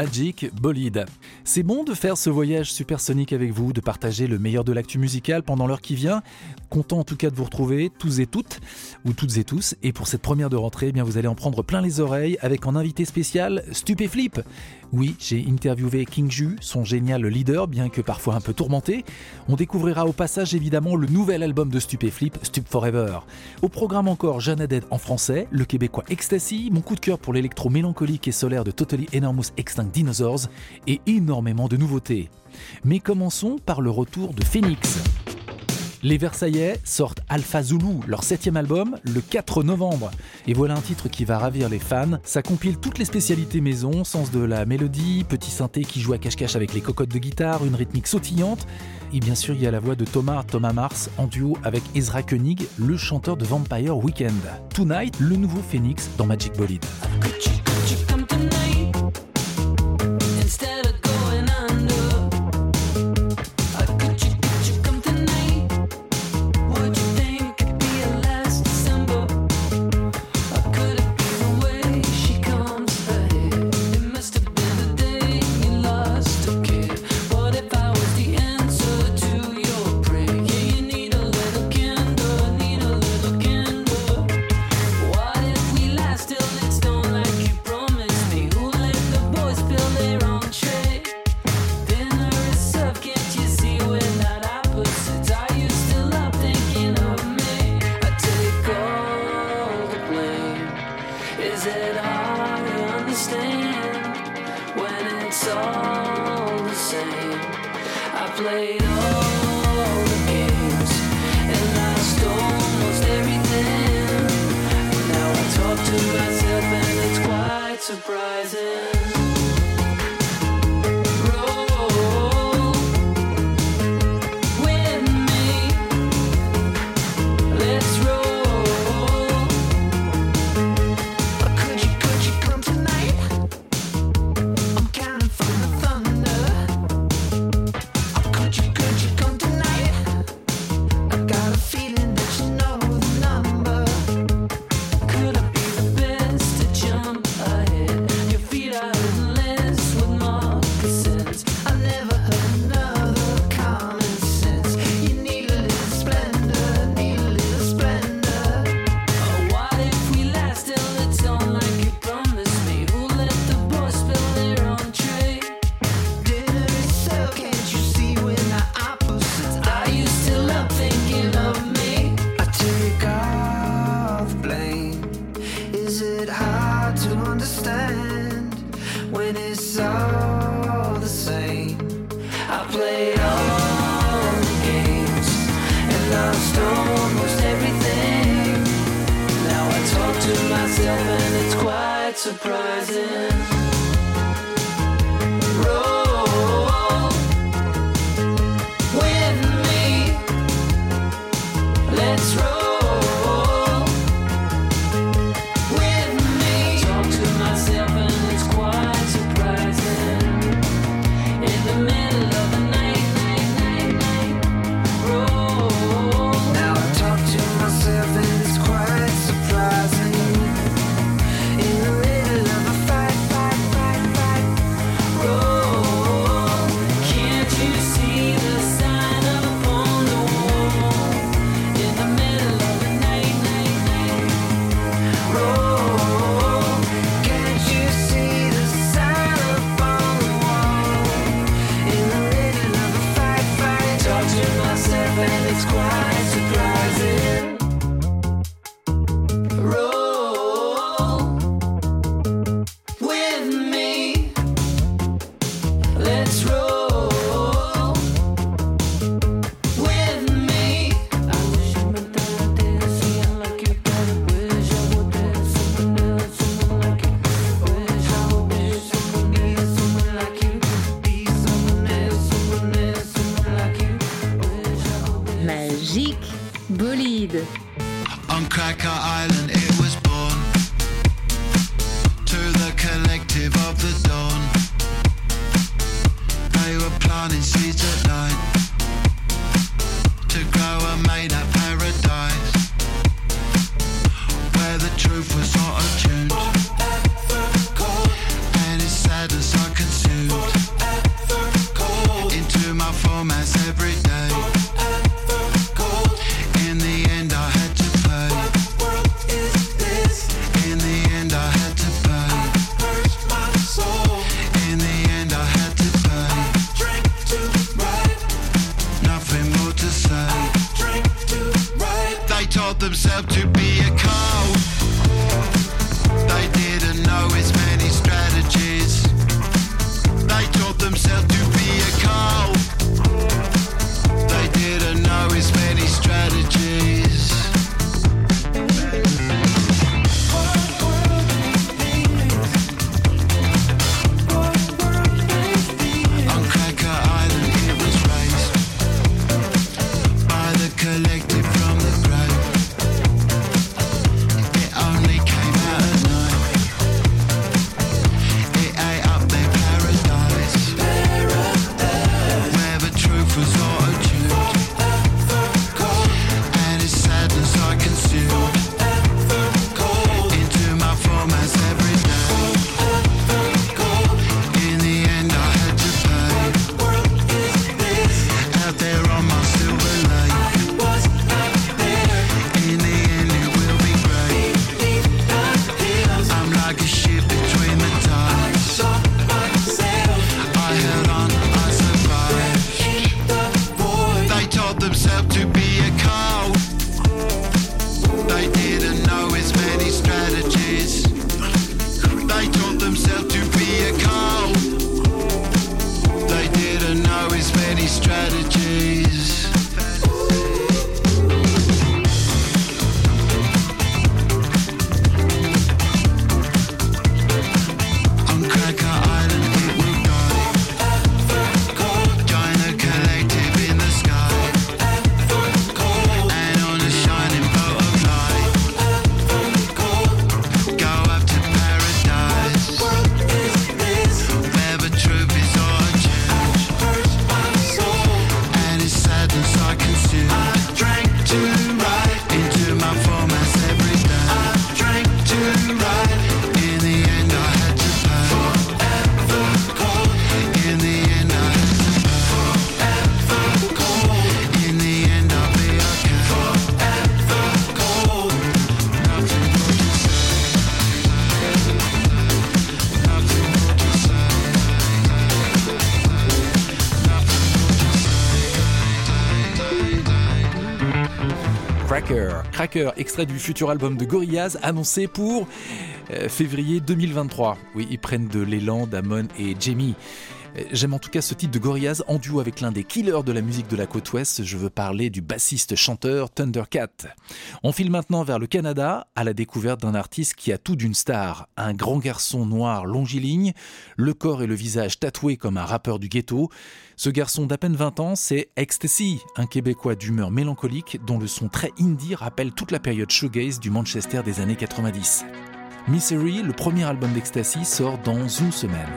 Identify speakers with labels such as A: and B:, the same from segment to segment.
A: Magic Bolide. C'est bon de faire ce voyage supersonique avec vous, de partager le meilleur de l'actu musicale pendant l'heure qui vient. Content en tout cas de vous retrouver, tous et toutes, ou toutes et tous. Et pour cette première de rentrée, eh bien vous allez en prendre plein les oreilles avec en invité spécial Stupéflip. Oui, j'ai interviewé King Ju, son génial leader, bien que parfois un peu tourmenté. On découvrira au passage évidemment le nouvel album de Stupéflip, Stup Forever. Au programme encore Jeanne Aded en français, le québécois Ecstasy, mon coup de cœur pour l'électro mélancolique et solaire de Totally Enormous Extinct Dinosaurs, et de nouveautés. Mais commençons par le retour de Phoenix. Les Versaillais sortent Alpha Zulu, leur septième album, le 4 novembre. Et voilà un titre qui va ravir les fans. Ça compile toutes les spécialités maison, sens de la mélodie, petit synthé qui joue à cache-cache avec les cocottes de guitare, une rythmique sautillante. Et bien sûr, il y a la voix de Thomas Thomas Mars en duo avec Ezra Koenig, le chanteur de Vampire Weekend. Tonight, le nouveau Phoenix dans Magic Bolide.
B: Cracker.
A: Extrait du futur album de Gorillaz, annoncé pour euh, février 2023. Oui, ils prennent de l'élan, Damon et Jamie. Euh, j'aime en tout cas ce titre de Gorillaz en duo avec l'un des killers de la musique de la côte ouest. Je veux parler du bassiste-chanteur Thundercat. On file maintenant vers le Canada à la découverte d'un artiste qui a tout d'une star. Un grand garçon noir longiligne, le corps et le visage tatoués comme un rappeur du ghetto. Ce garçon d'à peine 20 ans, c'est Ecstasy, un Québécois d'humeur mélancolique dont le son très indie rappelle toute la période shoegaze du Manchester des années 90. Misery, le premier album d'Ecstasy, sort dans une semaine.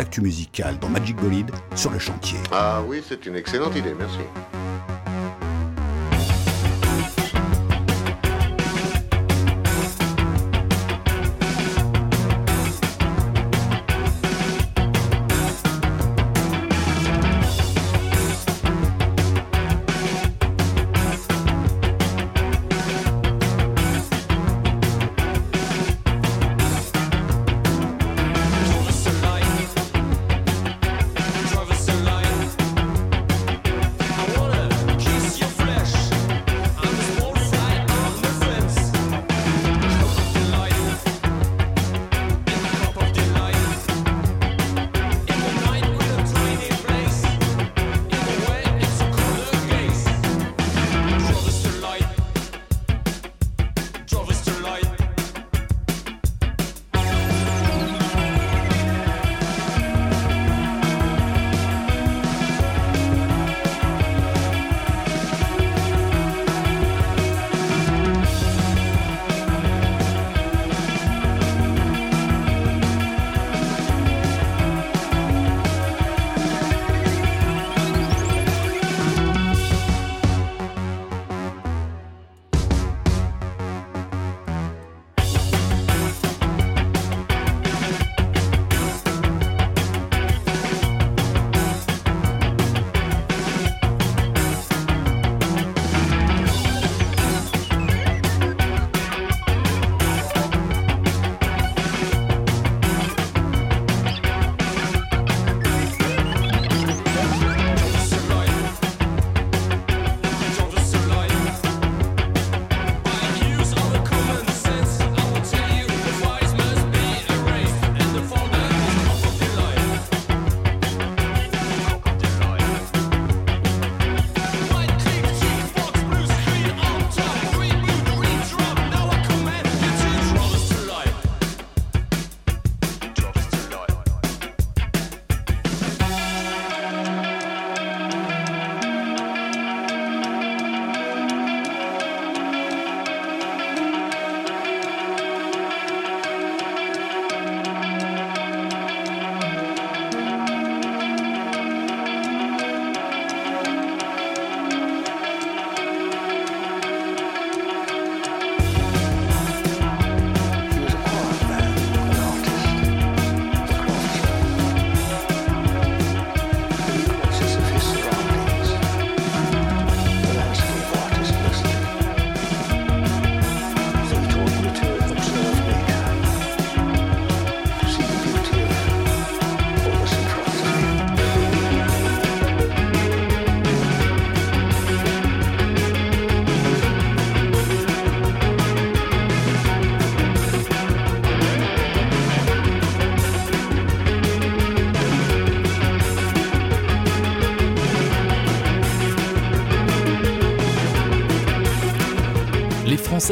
C: l'actu musicale dans Magic Bolide sur le chantier.
D: Ah oui, c'est une excellente idée, merci.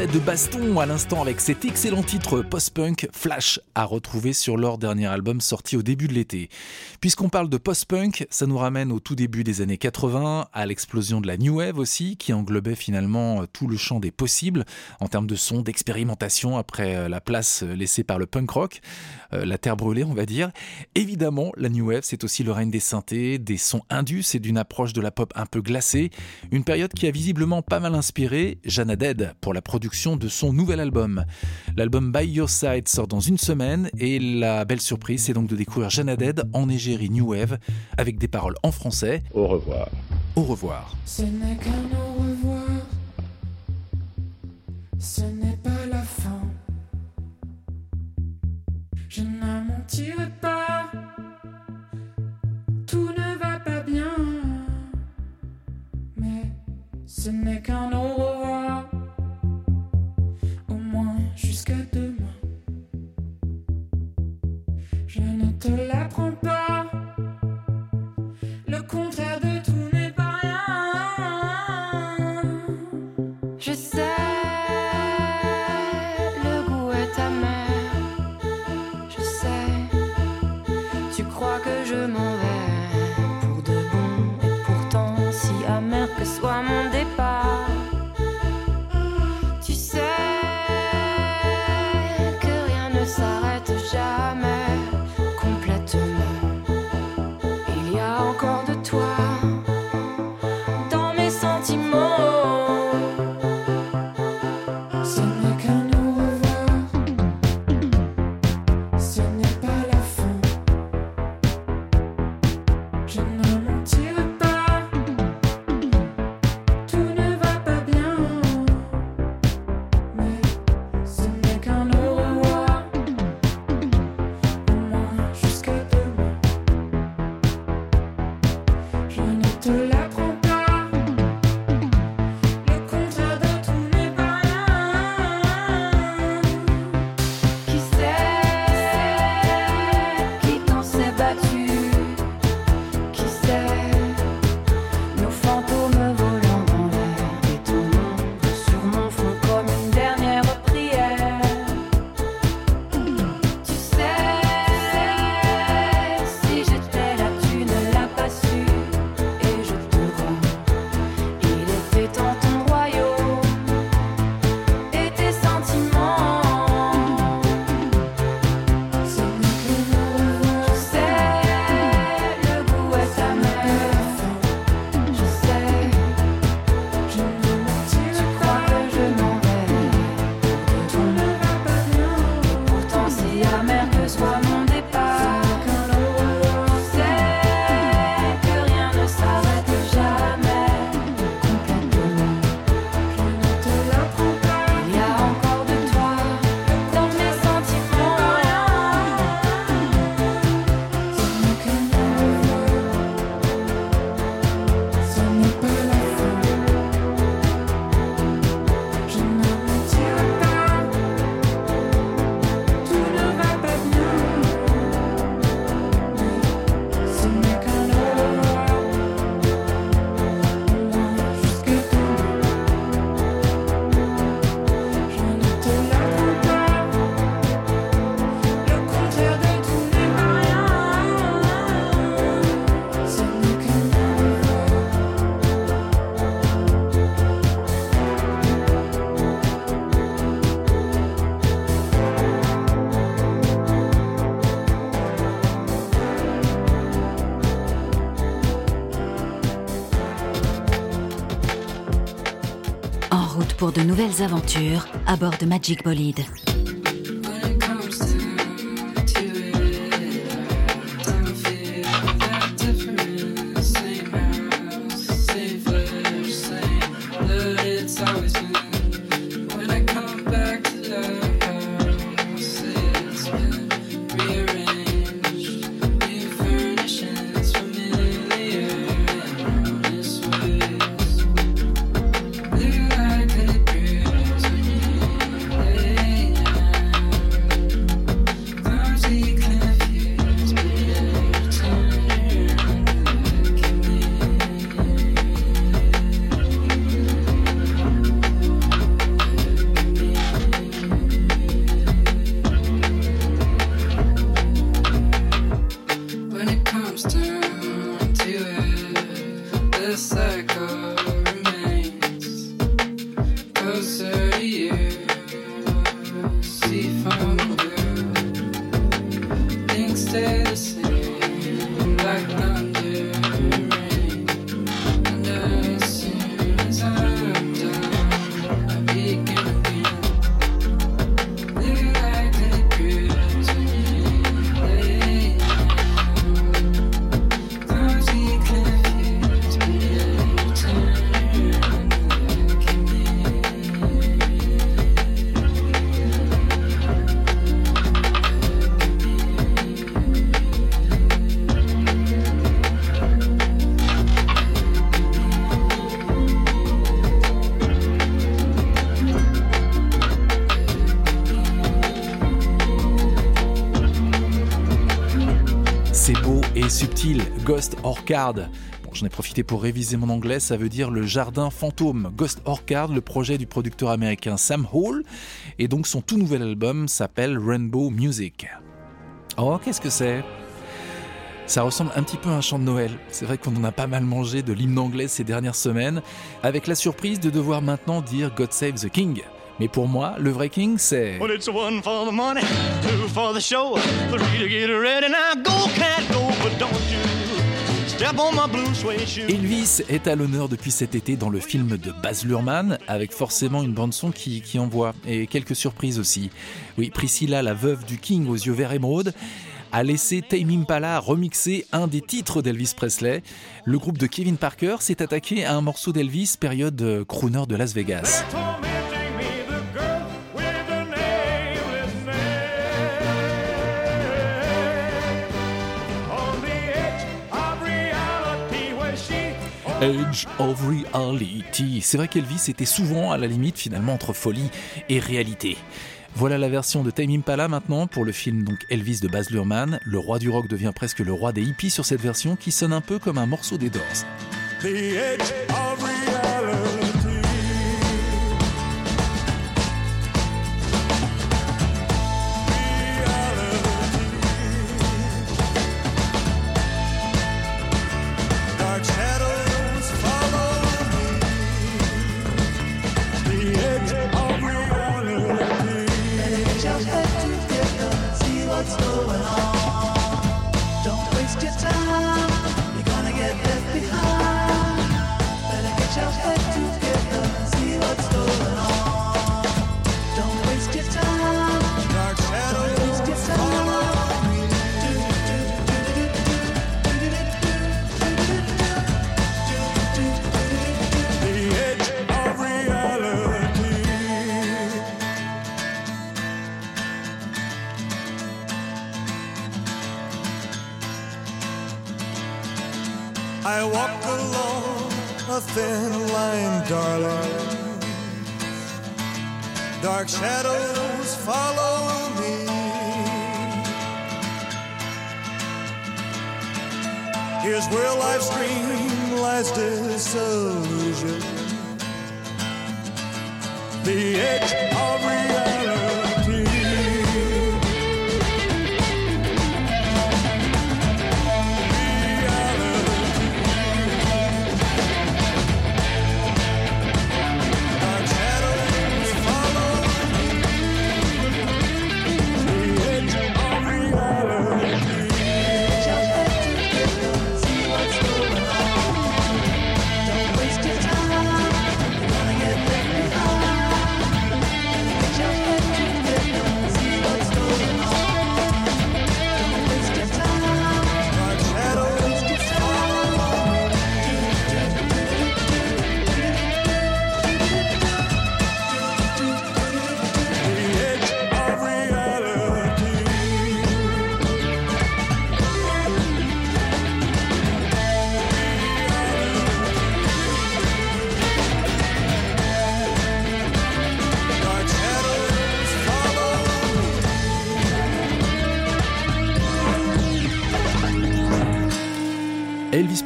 E: de baston à l'instant avec cet excellent titre post-punk Flash à retrouver sur leur dernier album sorti au début de l'été. Puisqu'on parle de post-punk, ça nous ramène au tout début des années 80, à l'explosion de la New Wave aussi, qui englobait finalement euh, tout le champ des possibles en termes de son, d'expérimentation après euh, la place euh, laissée par le punk rock, la terre brûlée on va dire. Évidemment, la New Wave, c'est aussi le règne des synthés, des sons indus et d'une approche de la pop un peu glacée, une période qui a visiblement pas mal inspiré Jana Dead pour la production de son nouvel album. L'album By Your Side sort dans une semaine et la belle surprise, c'est donc de découvrir Jana Dead enneigée New Wave avec des paroles en français.
F: Au revoir.
E: Au revoir.
G: de
H: nouvelles aventures à bord de Magic Bolide.
B: Ghost Orchard. Bon, J'en ai profité pour réviser mon anglais, ça veut dire le jardin fantôme. Ghost Orchard, le projet du producteur américain Sam Hall, et donc son tout nouvel album s'appelle Rainbow Music. Oh, qu'est-ce que c'est? Ça ressemble un petit peu à un chant de Noël. C'est vrai qu'on en a pas mal mangé de l'hymne anglais ces dernières semaines, avec la surprise de devoir maintenant dire God Save the King. Mais pour moi, le vrai King, c'est... Elvis est à l'honneur depuis cet été dans le film de Baz Luhrmann, avec forcément une bande-son qui, qui envoie, et quelques surprises aussi. Oui, Priscilla, la veuve du King aux yeux verts émeraude, a laissé Tame Impala remixer un des titres d'Elvis Presley. Le groupe de Kevin Parker s'est attaqué à un morceau d'Elvis période euh, crooner de Las Vegas.
I: Edge of Reality.
B: C'est vrai qu'Elvis était souvent à la limite finalement entre folie et réalité. Voilà la version de Time Impala maintenant pour le film donc Elvis de Baz Luhrmann. Le roi du rock devient presque le roi des hippies sur cette version qui sonne un peu comme un morceau des Doors.
I: the of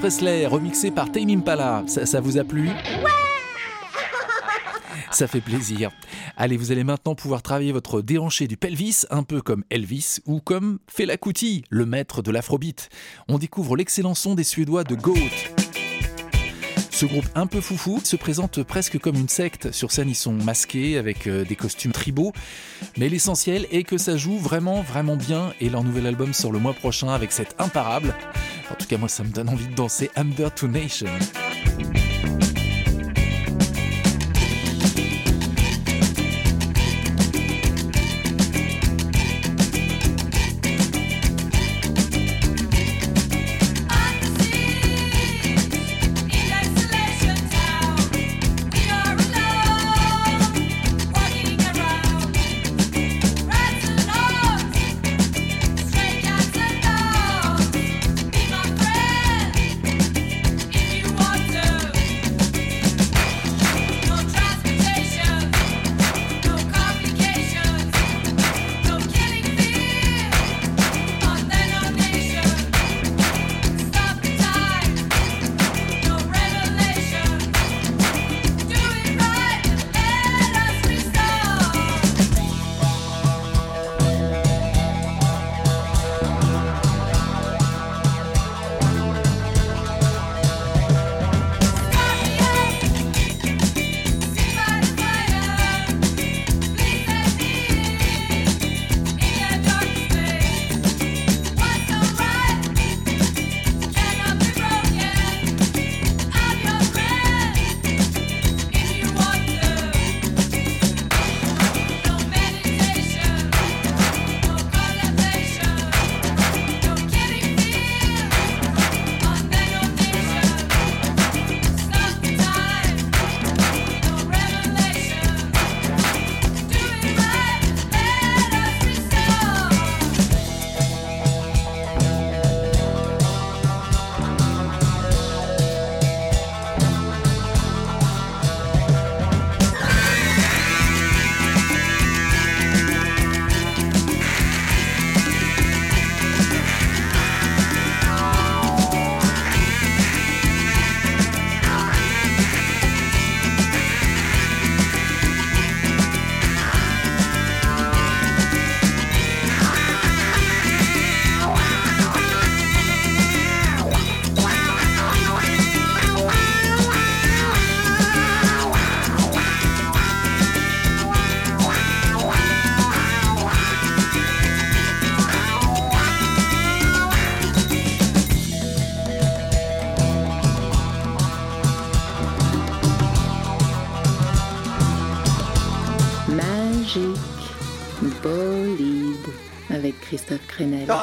B: Presley, remixé par Tame Impala. Ça, ça vous a plu? Ça fait plaisir. Allez, vous allez maintenant pouvoir travailler votre déhanché du pelvis, un peu comme Elvis ou comme Fela Kuti, le maître de l'afrobeat. On découvre l'excellent son des Suédois de Goat. Ce groupe un peu foufou se présente presque comme une secte. Sur scène, ils sont masqués avec euh, des costumes tribaux. Mais l'essentiel est que ça joue vraiment, vraiment bien. Et leur nouvel album sort le mois prochain avec cette imparable. En tout cas, moi, ça me donne envie de danser Under Two Nations.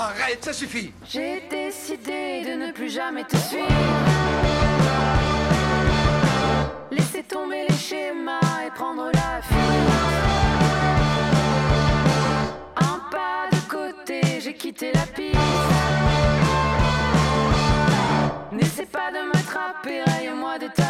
J: Arrête, ça suffit
E: J'ai décidé de ne plus jamais te suivre. Laisser tomber les schémas et prendre la fuite. Un pas de côté, j'ai quitté la piste. N'essaie pas de m'attraper, raye-moi de ta.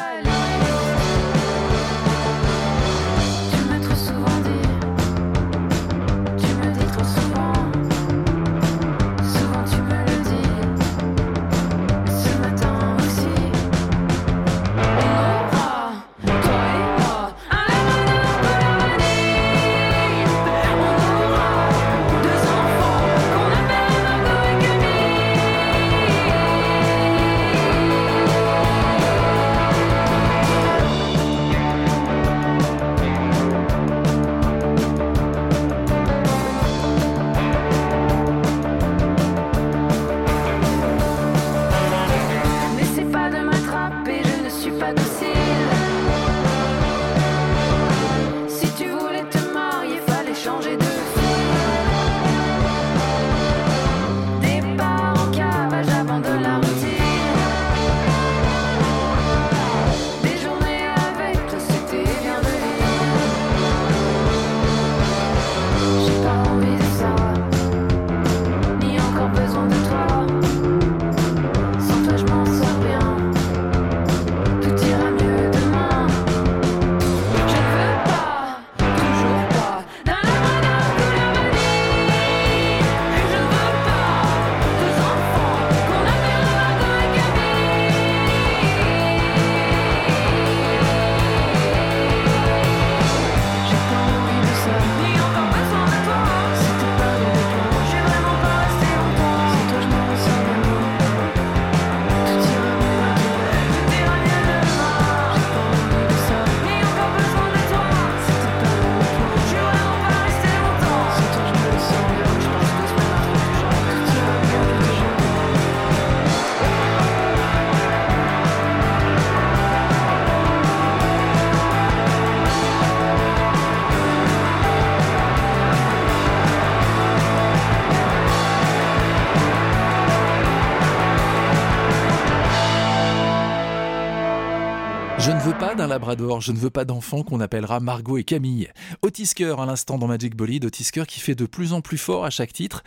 E: Labrador, je ne veux pas
B: d'enfant qu'on appellera Margot et Camille. Otisker à l'instant dans Magic Bolide, Otisker qui fait de plus en plus fort à chaque titre.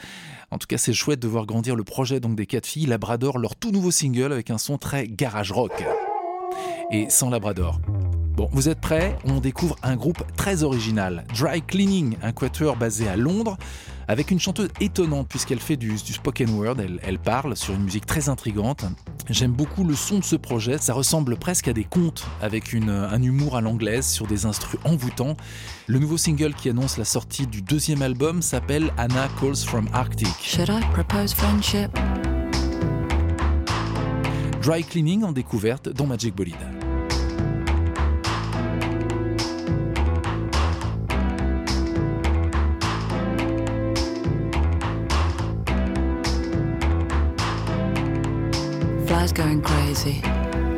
B: En tout cas, c'est chouette de voir grandir le projet donc des quatre filles, Labrador, leur tout nouveau single avec un son très garage rock. Et sans Labrador. Bon, vous êtes prêts? On découvre un groupe très original, Dry Cleaning, un quatuor basé à Londres, avec une chanteuse étonnante puisqu'elle fait du, du spoken word, elle, elle parle sur une musique très intrigante. J'aime beaucoup le son de ce projet, ça ressemble presque à des contes, avec une- un humour à l'anglaise sur des instrus envoûtants. Le nouveau single qui annonce la sortie du deuxième album s'appelle Anna Calls from Arctic.
K: Should I propose friendship?
B: Dry Cleaning en découverte dans Magic Bolide.
K: Flies going crazy,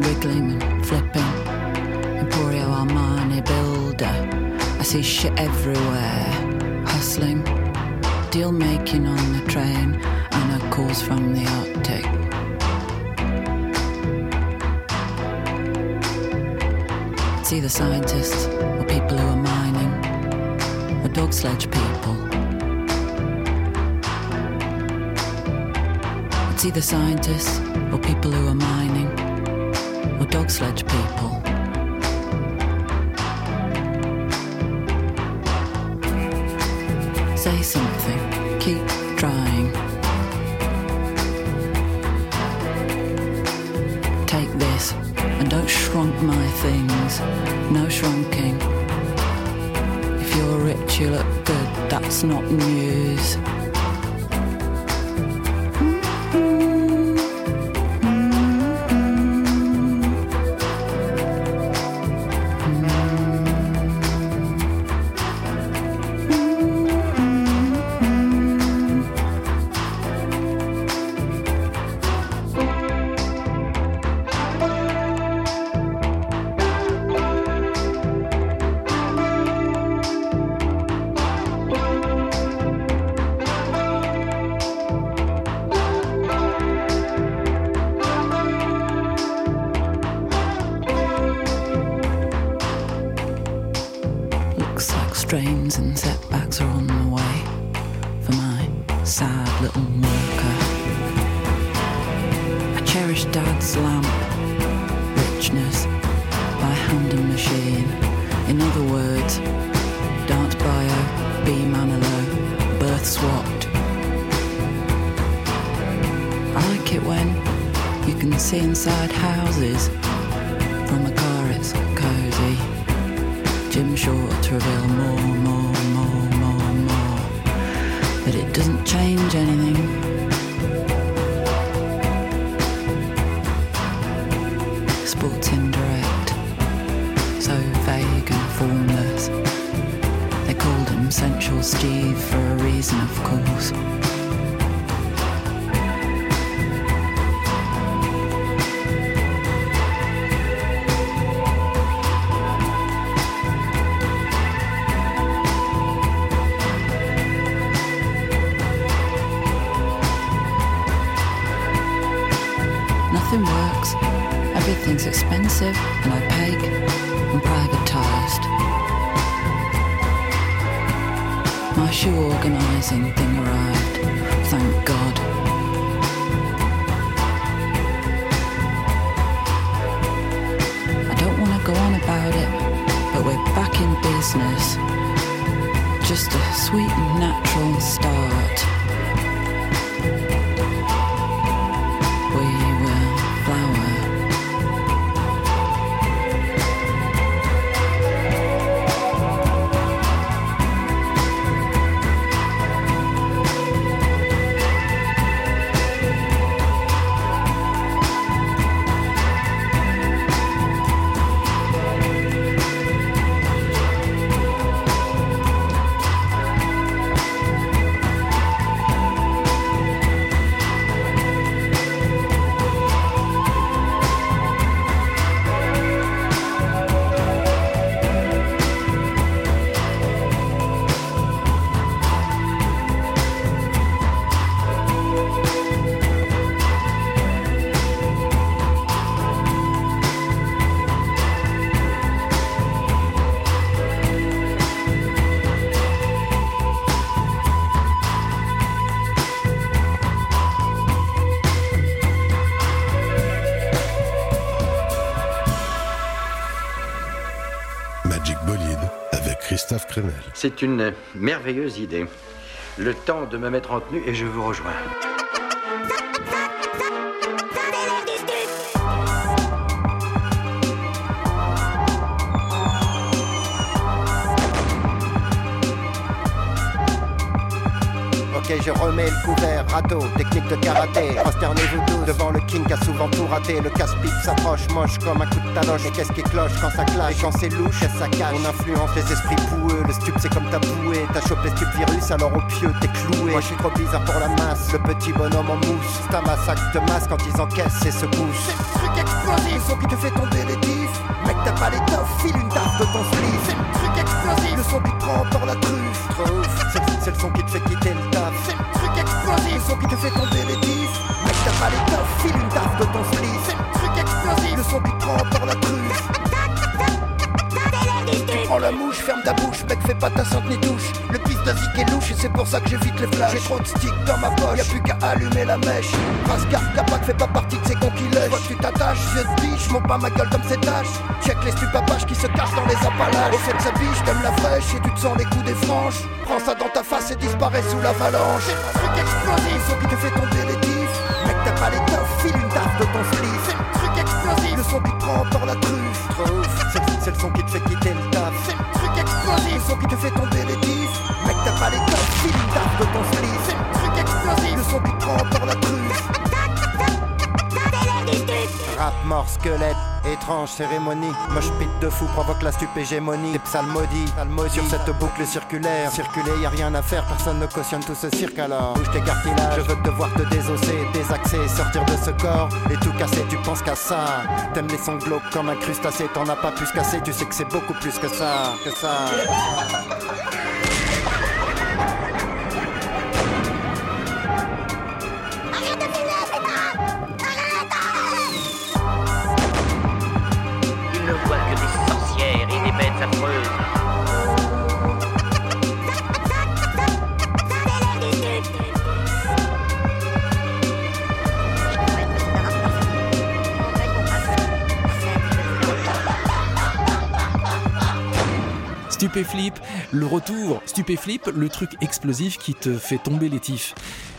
K: wiggling and flipping. Emporio Armani builder. I see shit everywhere. Hustling, deal making on the train, and a calls from the Arctic. It's either scientists or people who are mining, or dog sledge people. It's either scientists or people who are mining, or dog sledge people. Say something, keep Nothing works. Everything's expensive and opaque and privatized. My shoe organizing thing arrived. Thank God. I don't want to go on about it, but we're back in business. Just a sweet and natural start.
L: C'est une merveilleuse idée. Le temps de me mettre en tenue et je vous rejoins.
M: Ok, je remets le couvert, râteau, technique de karaté. Prosternez-vous tous devant le king qui a souvent tout raté. Le casse-pipe s'approche, moche comme un coup de taloche. Et qu'est-ce qui cloche quand ça clash? Et quand c'est louche, qu'est-ce ça cache? On influence les esprits boueux. Le stup, c'est comme ta bouée. T'as chopé stup virus, alors au pieu, t'es cloué. Moi, je suis trop bizarre pour la masse. Le petit bonhomme en mousse. C'est un massacre de masse quand ils encaissent et secoussent. C'est le truc explosif, le son qui te fait tomber les diffs. Mec, t'as pas l'étoffe, file une tarte de ton slip. C'est le truc explosif, le son qui te prend par la truffe. Truffe, c'est le son qui te fait quitter le taf. C'est le truc explosif, le son qui te fait tomber les diffs. Mec, t'as pas l'étoffe, file une tarte de ton slip. C'est le truc explosif, le son qui te prend par la truffe. Prends la mouche, ferme ta bouche, mec fais pas ta sainte ni touche. Le piste d'Azik est louche et c'est pour ça que j'évite les flashs. J'ai trop de sticks dans ma poche, y'a plus qu'à allumer la mèche. Gaffe, Capac fait pas partie de ces cons qui lèchent. Que tu t'attaches, vieux de biche, monte pas ma gueule comme ces tâches. Check les stupapaches qui se cachent dans les appalaches Au fait de sa biche, t'aimes la fraîche et tu te sens les coups des franches Prends ça dans ta face et disparaît sous l'avalanche. C'est le truc explosif, son qui te fait tomber les diffs. Mec t'as pas l'étoffe, file une tarte de ton slip C'est le truc explosif, le son qui te prend par la Truffe, c'est le son qui te fait quitter le taf. C'est le truc explosif, le son qui te fait tomber les diffs Mec t'as pas l'étoffe, file une de ton slip. C'est le truc explosif, le son qui te prend par la truffe Rap mort squelette, étrange cérémonie. Moche pit de fou provoque la stupégémonie. Des psalmodies, sur cette boucle circulaire Circuler y a rien à faire, personne ne cautionne tout ce cirque alors. Bouge tes cartilages, je veux te voir te désosser, désaxer, sortir de ce corps Et tout casser, tu penses qu'à ça. T'aimes les glauques comme un crustacé, t'en as pas plus cassé Tu sais que c'est beaucoup plus que ça, que ça
B: Stupéflip, le retour. Stupéflip, le truc explosif qui te fait tomber les tifs.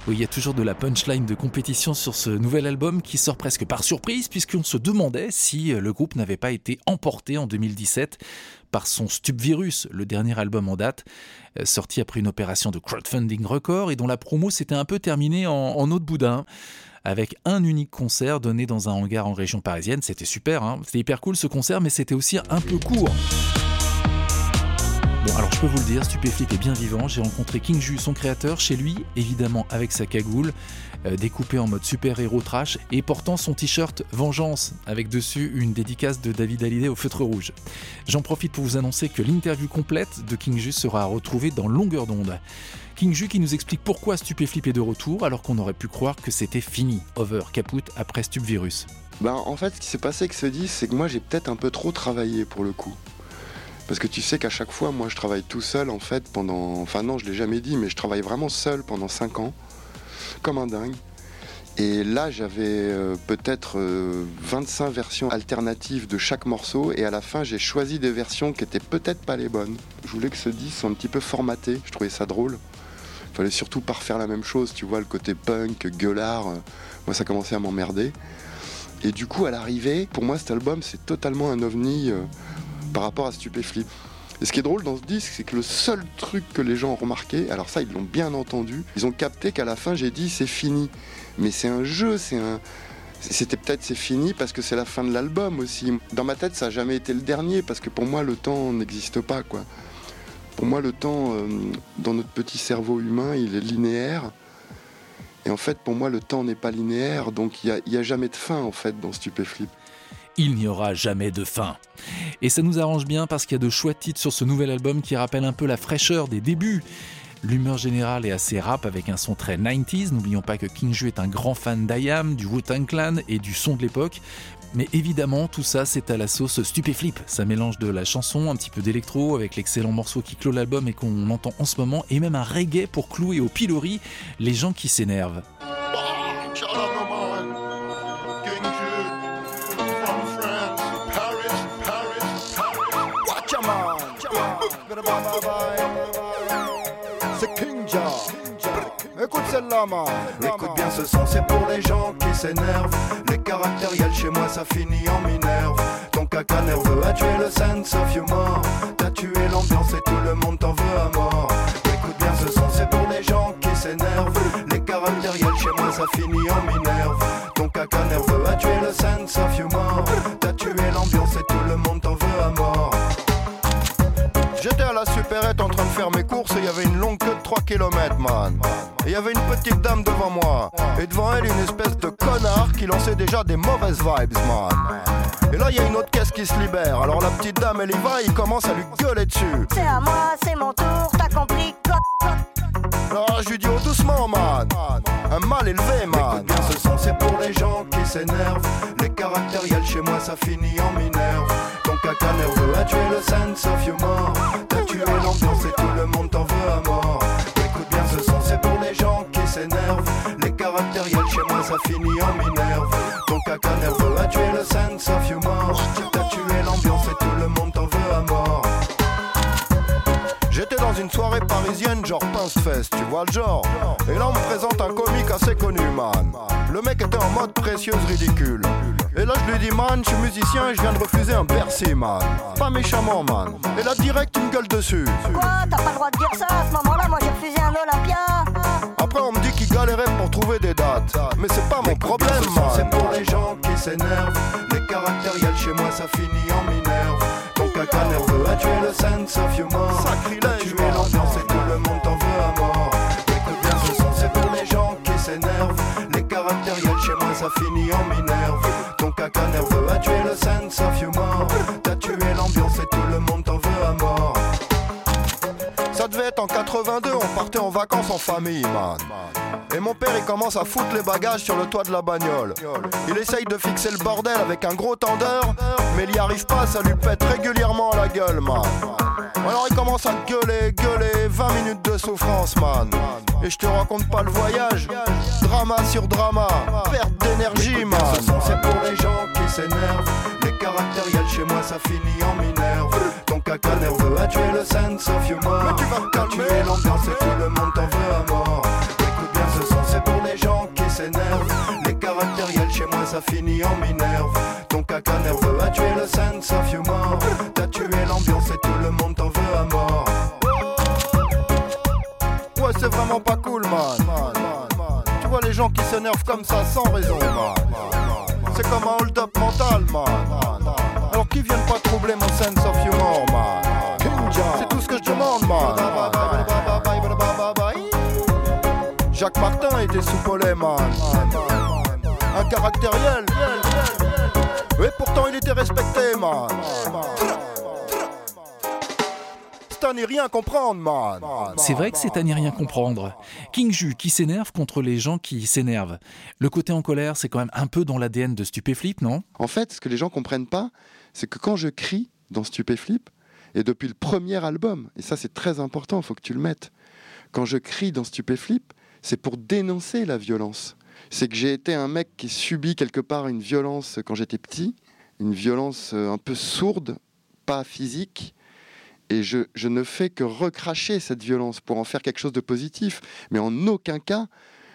B: Oui, il y a toujours de la punchline de compétition sur ce nouvel album qui sort presque par surprise puisqu'on se demandait si le groupe n'avait pas été emporté en 2017 par son Stupvirus, le dernier album en date, euh, sorti après une opération de crowdfunding record et dont la promo s'était un peu terminée en, en eau de boudin avec un unique concert donné dans un hangar en région parisienne. C'était super, hein c'était hyper cool ce concert, mais c'était aussi un peu court. Bon, alors je peux vous le dire, Stupéflip est bien vivant. J'ai rencontré King Ju, son créateur, chez lui, évidemment avec sa cagoule, euh, découpée en mode super-héros trash, et portant son t-shirt Vengeance, avec dessus une dédicace de David Hallyday au feutre rouge. J'en profite pour vous annoncer que l'interview complète de King Ju sera à retrouver dans Longueur d'onde. King Ju qui nous explique pourquoi Stupéflip est de retour, alors qu'on aurait pu croire que c'était fini, over, caput, après Stupvirus.
N: Ben, en fait, ce qui s'est passé avec ce disque, c'est que moi j'ai peut-être un peu trop travaillé pour le coup. Parce que tu sais qu'à chaque fois, moi je travaille tout seul en fait pendant. Enfin, non, je l'ai jamais dit, mais je travaille vraiment seul pendant 5 ans, comme un dingue. Et là, j'avais euh, peut-être euh, 25 versions alternatives de chaque morceau, et à la fin, j'ai choisi des versions qui étaient peut-être pas les bonnes. Je voulais que ce disque soit un petit peu formaté, je trouvais ça drôle. Il fallait surtout pas refaire la même chose, tu vois, le côté punk, gueulard, euh, moi ça commençait à m'emmerder. Et du coup, à l'arrivée, pour moi, cet album, c'est totalement un ovni euh, par rapport à Stupéflip. Et ce qui est drôle dans ce disque, c'est que le seul truc que les gens ont remarqué, alors ça, ils l'ont bien entendu, ils ont capté qu'à la fin, j'ai dit c'est fini. Mais c'est un jeu, c'est un. C'était peut-être c'est fini parce que c'est la fin de l'album aussi. Dans ma tête, ça n'a jamais été le dernier parce que pour moi, le temps n'existe pas. Pour moi, le temps, euh, dans notre petit cerveau humain, il est linéaire. Et en fait, pour moi, le temps n'est pas linéaire, donc il n'y a, a jamais de fin, en fait, dans Stupéflip.
B: Il n'y aura jamais de fin. Et ça nous arrange bien parce qu'il y a de chouettes titres sur ce nouvel album qui rappellent un peu la fraîcheur des débuts. L'humeur générale est assez rap avec un son très 90s. N'oublions pas que King Ju est un grand fan d'IAM, du Wu-Tang Clan et du son de l'époque. Mais évidemment, tout ça, c'est à la sauce Stupéflip. Ça mélange de la chanson, un petit peu d'électro, avec l'excellent morceau qui clôt l'album et qu'on entend en ce moment, et même un reggae pour clouer au pilori les gens qui s'énervent.
O: Watch Man. Écoute
P: bien ce son, c'est pour les gens qui s'énervent. Les caractériels chez moi, ça finit en minerve. Ton caca nerveux a tué le sense of humor. T'as tué l'ambiance et tout le monde t'en veut à mort. Écoute bien ce son, c'est pour les gens qui s'énervent. Les caractériels chez moi, ça finit en minerve. Ton caca nerveux a tué le sense of humor. T'as tué l'ambiance et tout le monde t'en veut à mort.
O: J'étais à la supérette en train de faire mes courses et il y avait une longue queue de 3 km, man. Et il y avait une petite dame devant moi. Et devant elle, une espèce de connard qui lançait déjà des mauvaises vibes, man. Et là, il y a une autre caisse qui se libère. Alors la petite dame, elle y va, il commence à lui gueuler dessus.
Q: C'est à moi, c'est mon tour, t'as compris
O: Alors je lui dis, oh doucement, man. Un mal élevé, man.
P: Écoute bien ce son, c'est pour les gens qui s'énervent. Les caractériels chez moi, ça finit en minerve. Ton caca nerveux a tué le sense of humor. T'as tué l'ambiance et tout le monde t'en veut à mort. Les caractériels chez moi, ça finit en minerve. Ton caca nerveux a tué le sense of humor. T'as tué l'ambiance et tout le monde t'en veut à mort.
O: J'étais dans une soirée parisienne, genre Pince Fest, tu vois le genre. Et là, on me présente un comique assez connu, man. Le mec était en mode précieuse ridicule. Et là, je lui dis, man, je suis musicien et je viens de refuser un Bercy, man. Pas méchamment, man. Et là, direct, me gueule dessus.
Q: Quoi T'as pas le droit de dire ça? À ce moment-là, moi j'ai refusé un Olympia
O: galérait pour trouver des dates. Mais c'est pas mon problème,
P: c'est pour les gens qui s'énervent. Les caractériels chez moi, ça finit en minerve. Ton caca nerveux a tué le sense of humor. T'as
O: 82, on partait en vacances en famille, man. Et mon père, il commence à foutre les bagages sur le toit de la bagnole. Il essaye de fixer le bordel avec un gros tendeur, mais il y arrive pas, ça lui pète régulièrement la gueule, man. Alors il commence à gueuler, gueuler, 20 minutes de souffrance, man. Et je te raconte pas le voyage, drama sur drama, perte d'énergie, man.
P: C'est pour les gens qui s'énervent. Les caractériels chez moi, ça finit en minerve. Ton caca nerveux a à tuer le sense of humor. Mais tu vas T'as tué l'ambiance et tout le monde t'en veut à mort. Écoute bien ce son, c'est pour les gens qui s'énervent. Les caractériels chez moi, ça finit en minerve. Ton caca nerveux a tué le sense of humor. T'as tué l'ambiance et tout le monde t'en veut à mort. Ouais, c'est vraiment pas cool, man. Tu vois les gens qui s'énervent comme ça sans raison, man. C'est comme un hold-up mental, man. Alors qu'ils viennent pas troubler mon sense of humor, Jacques Martin était soupolé, man. Un caractériel. Et pourtant il était respecté, man. C'est à n'y rien comprendre, man.
B: C'est vrai que c'est à n'y rien comprendre. King Ju qui s'énerve contre les gens qui s'énervent. Le côté en colère, c'est quand même un peu dans l'ADN de Stupéflip, non?
N: En fait, ce que les gens comprennent pas, c'est que quand je crie dans Stupéflip, et depuis le premier album, et ça c'est très important, il faut que tu le mettes, quand je crie dans Stupéflip, c'est pour dénoncer la violence. C'est que j'ai été un mec qui subit quelque part une violence quand j'étais petit, une violence euh, un peu sourde, pas physique, et je, ne fais que recracher cette violence pour en faire quelque chose de positif. Mais en aucun cas,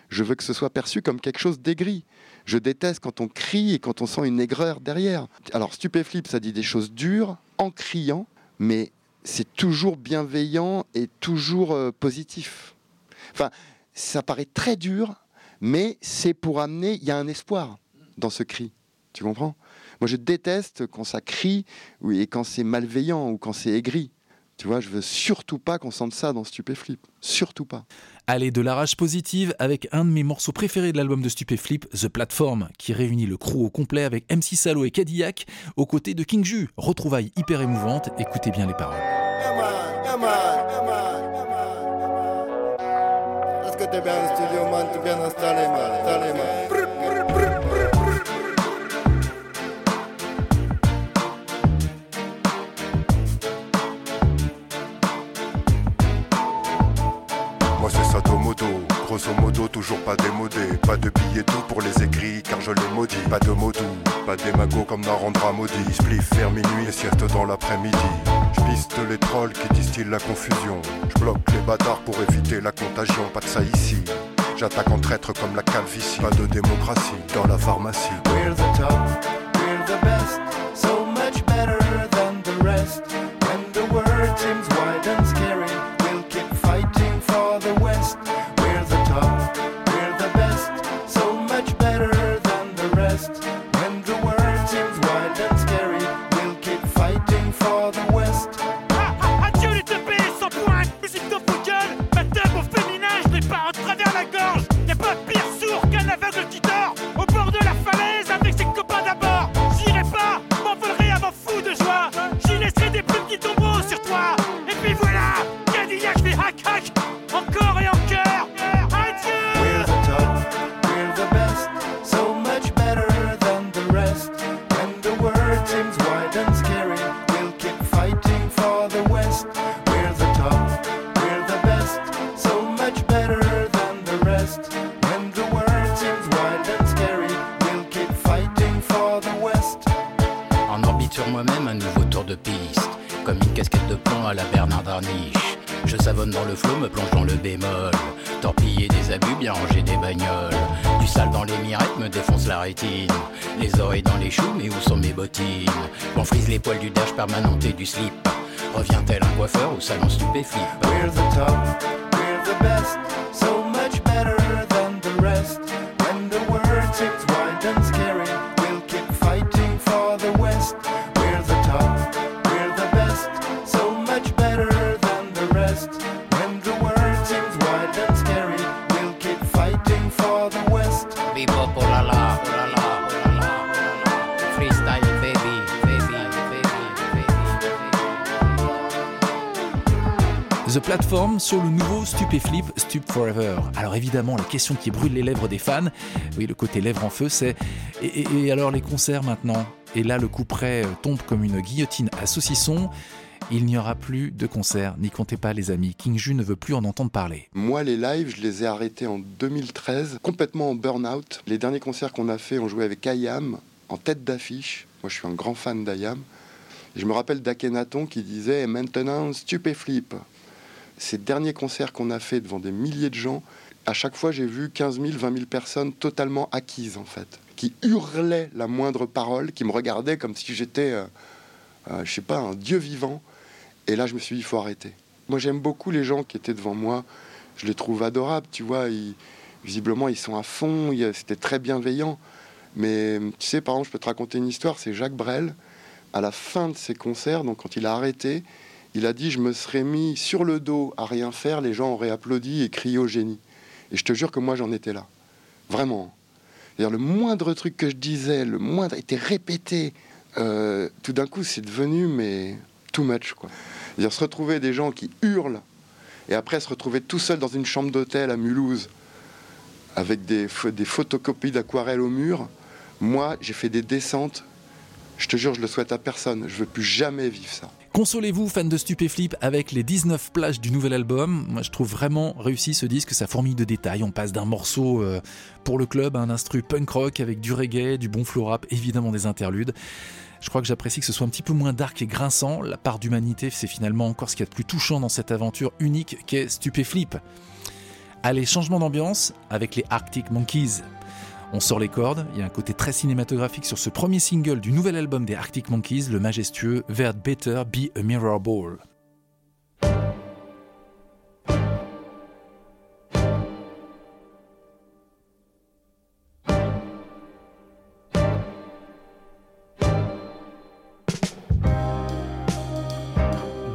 N: je veux que ce soit perçu comme quelque chose d'aigri. Je déteste quand on crie et quand on sent une aigreur derrière. Alors Stupéflip, ça dit des choses dures en criant, mais c'est toujours bienveillant et toujours euh, positif. Enfin, ça paraît très dur, mais c'est pour amener, il y a un espoir dans ce cri. Tu comprends? Moi, je déteste quand ça crie oui, et quand c'est malveillant ou quand c'est aigri. Tu vois, je veux surtout pas qu'on sente ça dans Stupéflip. Surtout pas.
B: Allez, de la rage positive avec un de mes morceaux préférés de l'album de Stupéflip, The Platform, qui réunit le crew au complet avec MC Salo et Cadillac aux côtés de King Ju. Retrouvailles hyper émouvantes, écoutez bien les paroles.
P: Man T'es bien installé, man Installé, man.
R: Moi c'est Satomoto, grosso modo toujours pas démodé. Pas de billets doux pour les écrits car je les maudis. Pas de mots doux, pas d'émago comme Narendra maudit. Spliff vers minuit et sieste dans l'après-midi Je piste les trolls qui distillent la confusion. Je bloque les bâtards pour éviter la contagion. Pas de ça ici. J'attaque en traître comme la calvitie. Pas de démocratie dans la pharmacie.
P: We're the we're the best, so much better than the rest. When the world seems wide and
S: permanente et du slip. Revient-elle un coiffeur au salon stupéflip?
B: Nouveau Stupéflip Stup Forever. Alors évidemment, la question qui brûle les lèvres des fans, oui, le côté lèvres en feu, c'est et, alors les concerts maintenant? Et là, le coup près euh, tombe comme une guillotine à saucisson. Il n'y aura plus de concerts, n'y comptez pas les amis. King Ju ne veut plus en entendre parler.
N: Moi, les lives, je les ai arrêtés en 2013, complètement en burn-out. Les derniers concerts qu'on a fait, on jouait avec IAM en tête d'affiche. Moi, je suis un grand fan d'IAM. Je me rappelle d'Akhenaton qui disait maintenant stupéflip. Ces derniers concerts qu'on a fait devant des milliers de gens, à chaque fois j'ai vu 15 000, 20 000 personnes totalement acquises en fait, qui hurlaient la moindre parole, qui me regardaient comme si j'étais, euh, euh, je sais pas, un dieu vivant. Et là je me suis dit il faut arrêter. Moi j'aime beaucoup les gens qui étaient devant moi, je les trouve adorables, tu vois. Visiblement ils sont à fond, c'était très bienveillant. Mais tu sais, par exemple, je peux te raconter une histoire, c'est Jacques Brel, à la fin de ses concerts, donc quand il a arrêté, il a dit Je me serais mis sur le dos à rien faire, les gens auraient applaudi et crié au génie. Et je te jure que moi j'en étais là. Vraiment. Le moindre truc que je disais, le moindre était répété. Euh, tout d'un coup, c'est devenu, mais too much, quoi. C'est-à-dire, se retrouver des gens qui hurlent et après se retrouver tout seul dans une chambre d'hôtel à Mulhouse avec des, des photocopies d'aquarelles au mur. Moi, j'ai fait des descentes. Je te jure, je le souhaite à personne. Je veux plus jamais vivre ça.
B: Consolez-vous, fans de Stupéflip, avec les 19 plages du nouvel album. Moi, je trouve vraiment réussi ce disque, ça fourmille de détails. On passe d'un morceau euh, pour le club à un instru punk rock avec du reggae, du bon flow rap, évidemment des interludes. Je crois que j'apprécie que ce soit un petit peu moins dark et grinçant. La part d'humanité, c'est finalement encore ce qu'il y a de plus touchant dans cette aventure unique qu'est Stupéflip. Allez, changement d'ambiance avec les Arctic Monkeys. On sort les cordes, il y a un côté très cinématographique sur ce premier single du nouvel album des Arctic Monkeys, le majestueux That Better Be a Mirror Ball.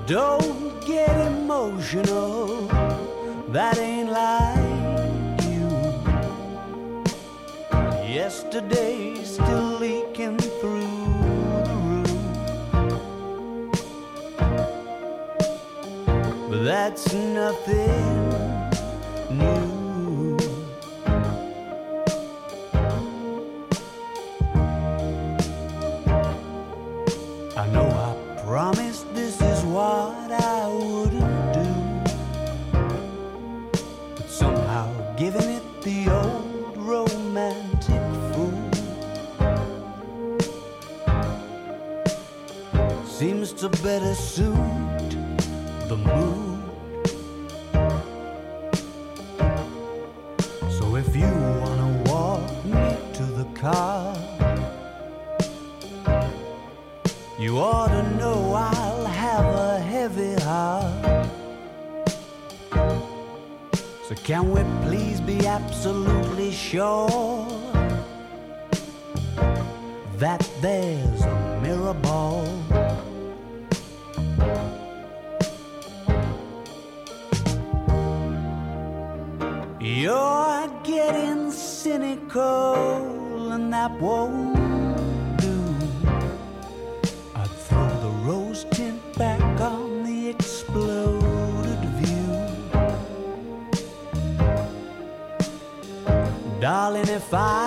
T: Don't get emotional. That's nothing new. I know I promised this is what I wouldn't do. But somehow giving it the old romantic fool seems to better suit the mood. Can we please be absolutely sure that there's a mirror ball? You're getting cynical, and that won't
B: Bye.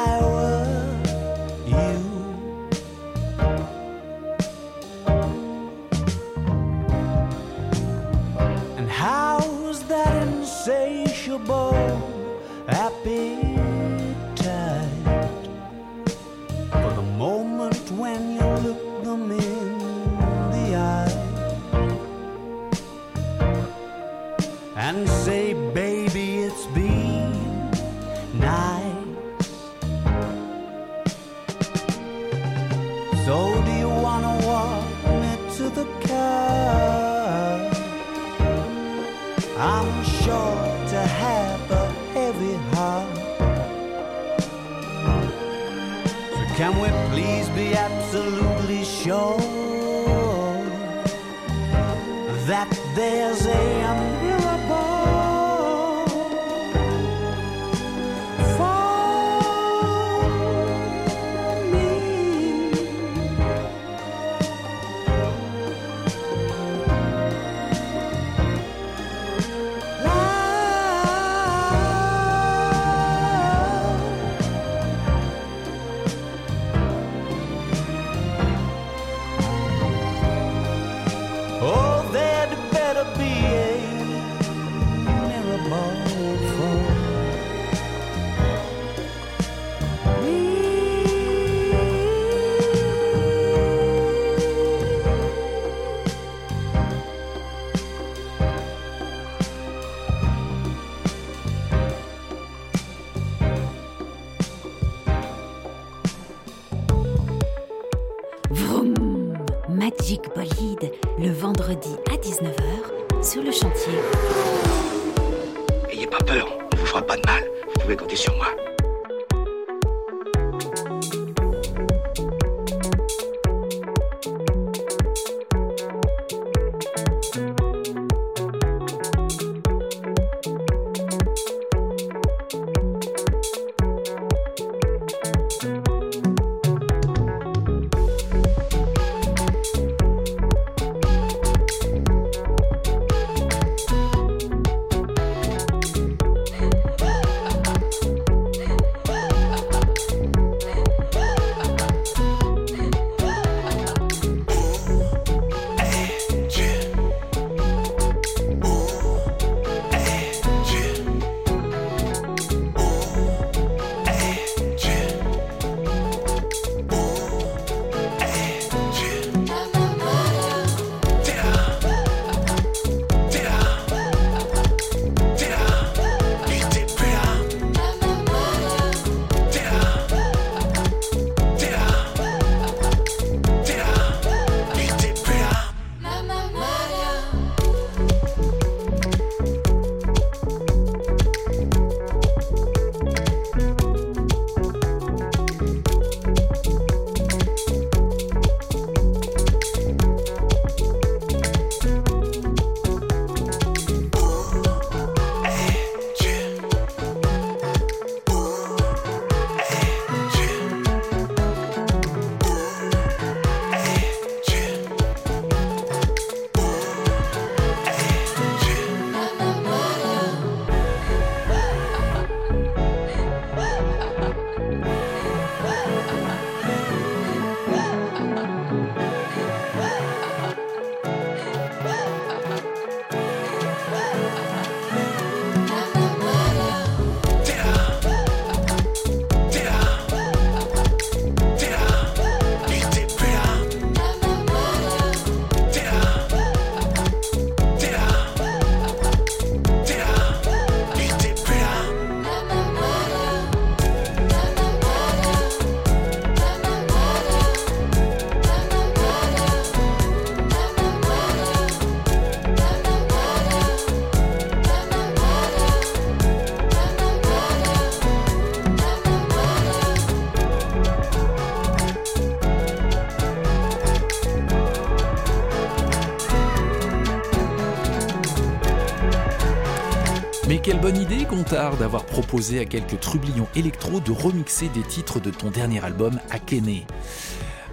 B: D'avoir proposé à quelques trublions électro de remixer des titres de ton dernier album, Akene.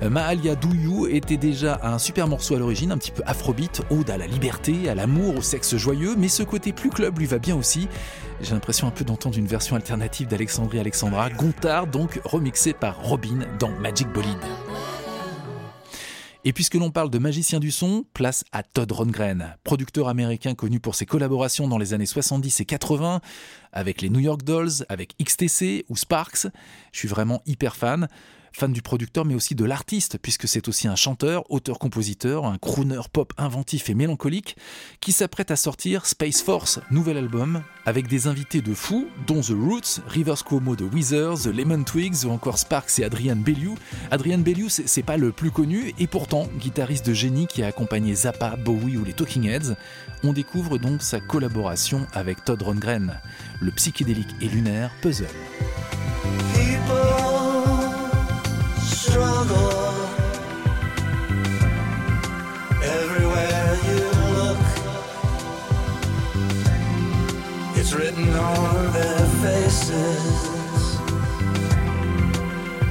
B: Euh, Mahalia Douyou était déjà un super morceau à l'origine, un petit peu afrobeat, ode à la liberté, à l'amour, au sexe joyeux, mais ce côté plus club lui va bien aussi. J'ai l'impression un peu d'entendre une version alternative d'Alexandrie Alexandra, Gontard donc remixé par Robin dans Magic Bolide. Et puisque l'on parle de magicien du son, place à Todd Rundgren, producteur américain connu pour ses collaborations dans les années 70 et 80 avec les New York Dolls, avec XTC ou Sparks. Je suis vraiment hyper fan. Fan du producteur mais aussi de l'artiste puisque c'est aussi un chanteur, auteur-compositeur, un crooner pop inventif et mélancolique qui s'apprête à sortir Space Force, nouvel album, avec des invités de fous dont The Roots, Rivers Cuomo de Weezer, The Lemon Twigs ou encore Sparks et Adrian Bellew. Adrian Bellew c'est pas le plus connu et pourtant guitariste de génie qui a accompagné Zappa, Bowie ou les Talking Heads. On découvre donc sa collaboration avec Todd Rundgren, le psychédélique et lunaire Puzzle.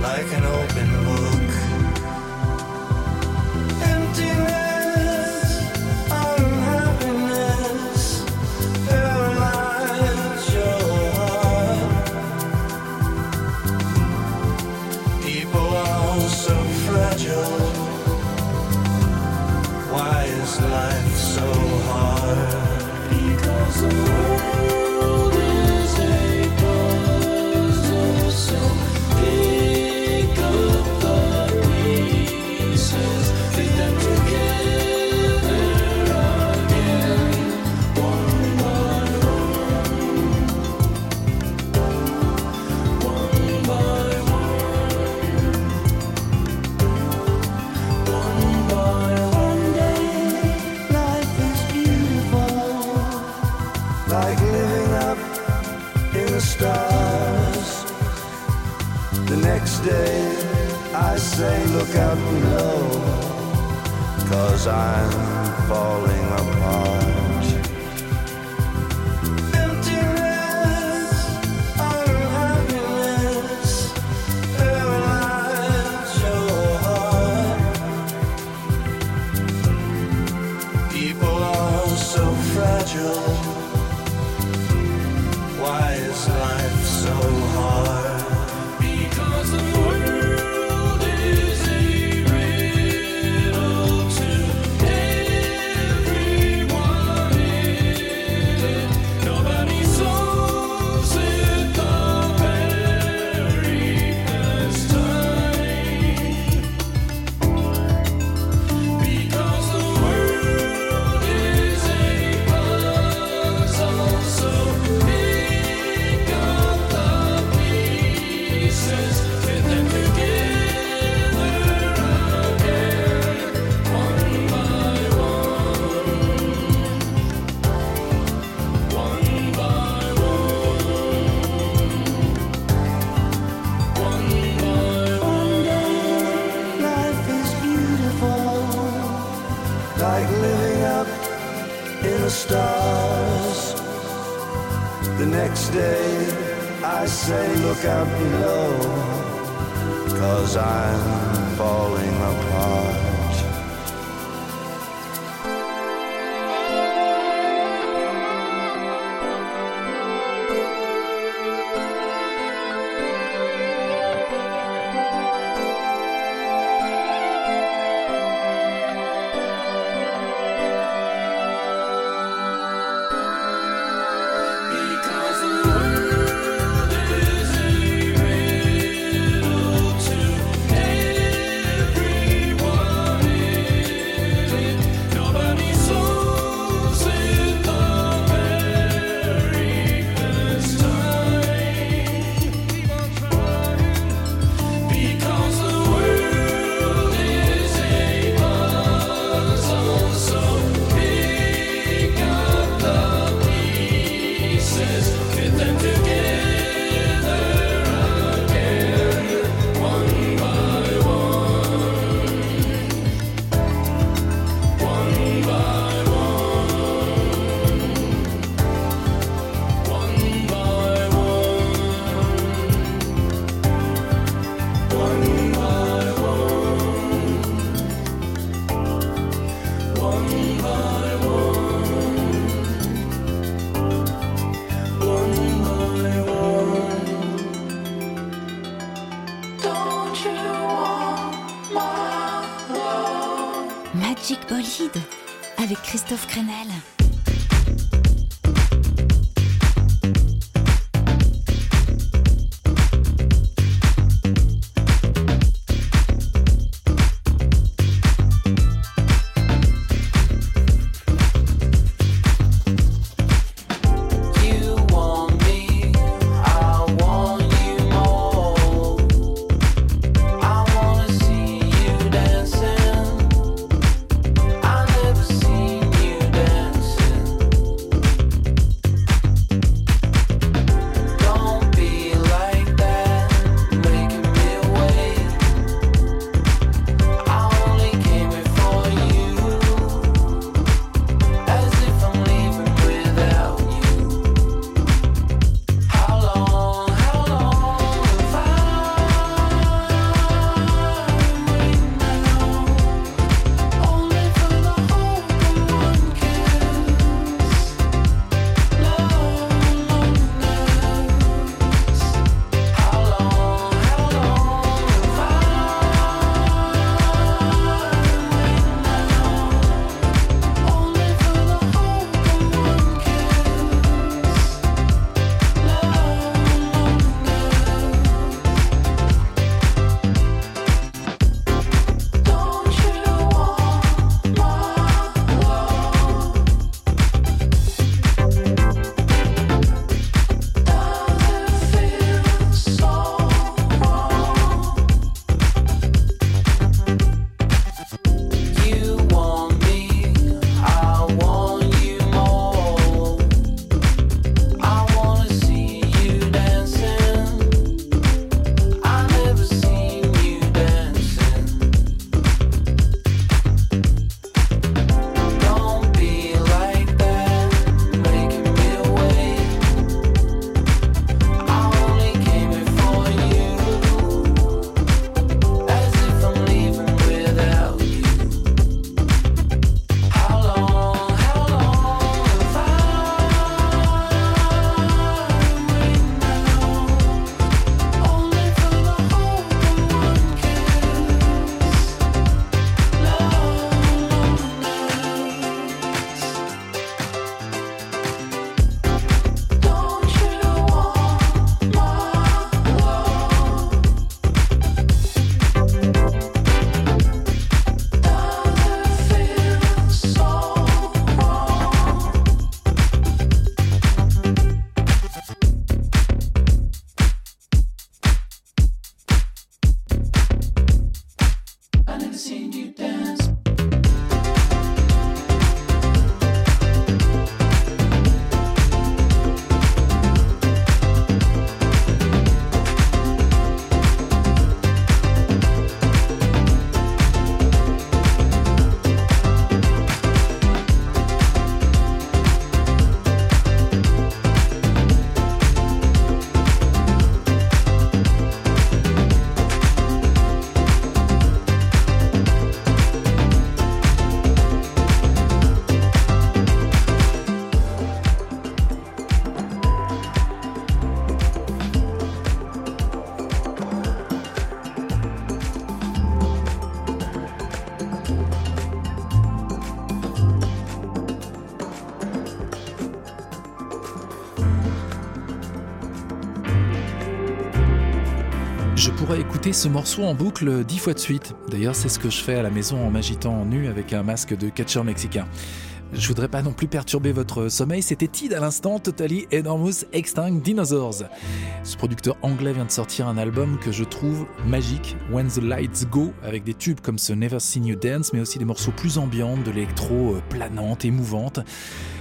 T: Like an open book. day I say look out below Cause I'm falling apart.
B: Écouter ce morceau en boucle dix fois de suite. D'ailleurs, c'est ce que je fais à la maison en m'agitant en nu avec un masque de catcheur mexicain. Je voudrais pas non plus perturber votre sommeil, c'était Tid à l'instant, Totally Enormous Extinct Dinosaurs. Ce producteur anglais vient de sortir un album que je trouve magique, When the Lights Go, avec des tubes comme ce Never Seen You Dance, mais aussi des morceaux plus ambiants, de l'électro euh, planante, émouvante.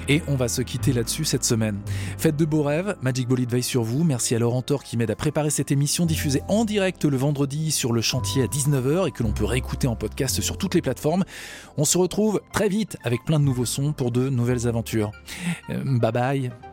B: Et on va se quitter là-dessus cette semaine. Faites de beaux rêves, Magic Bolide veille sur vous. Merci à Laurent Thor qui m'aide à préparer cette émission diffusée en direct le vendredi sur le chantier à 19h et que l'on peut réécouter en podcast sur toutes les plateformes. On se retrouve très vite avec plein de nouveaux sons pour de nouvelles aventures. Euh, bye bye.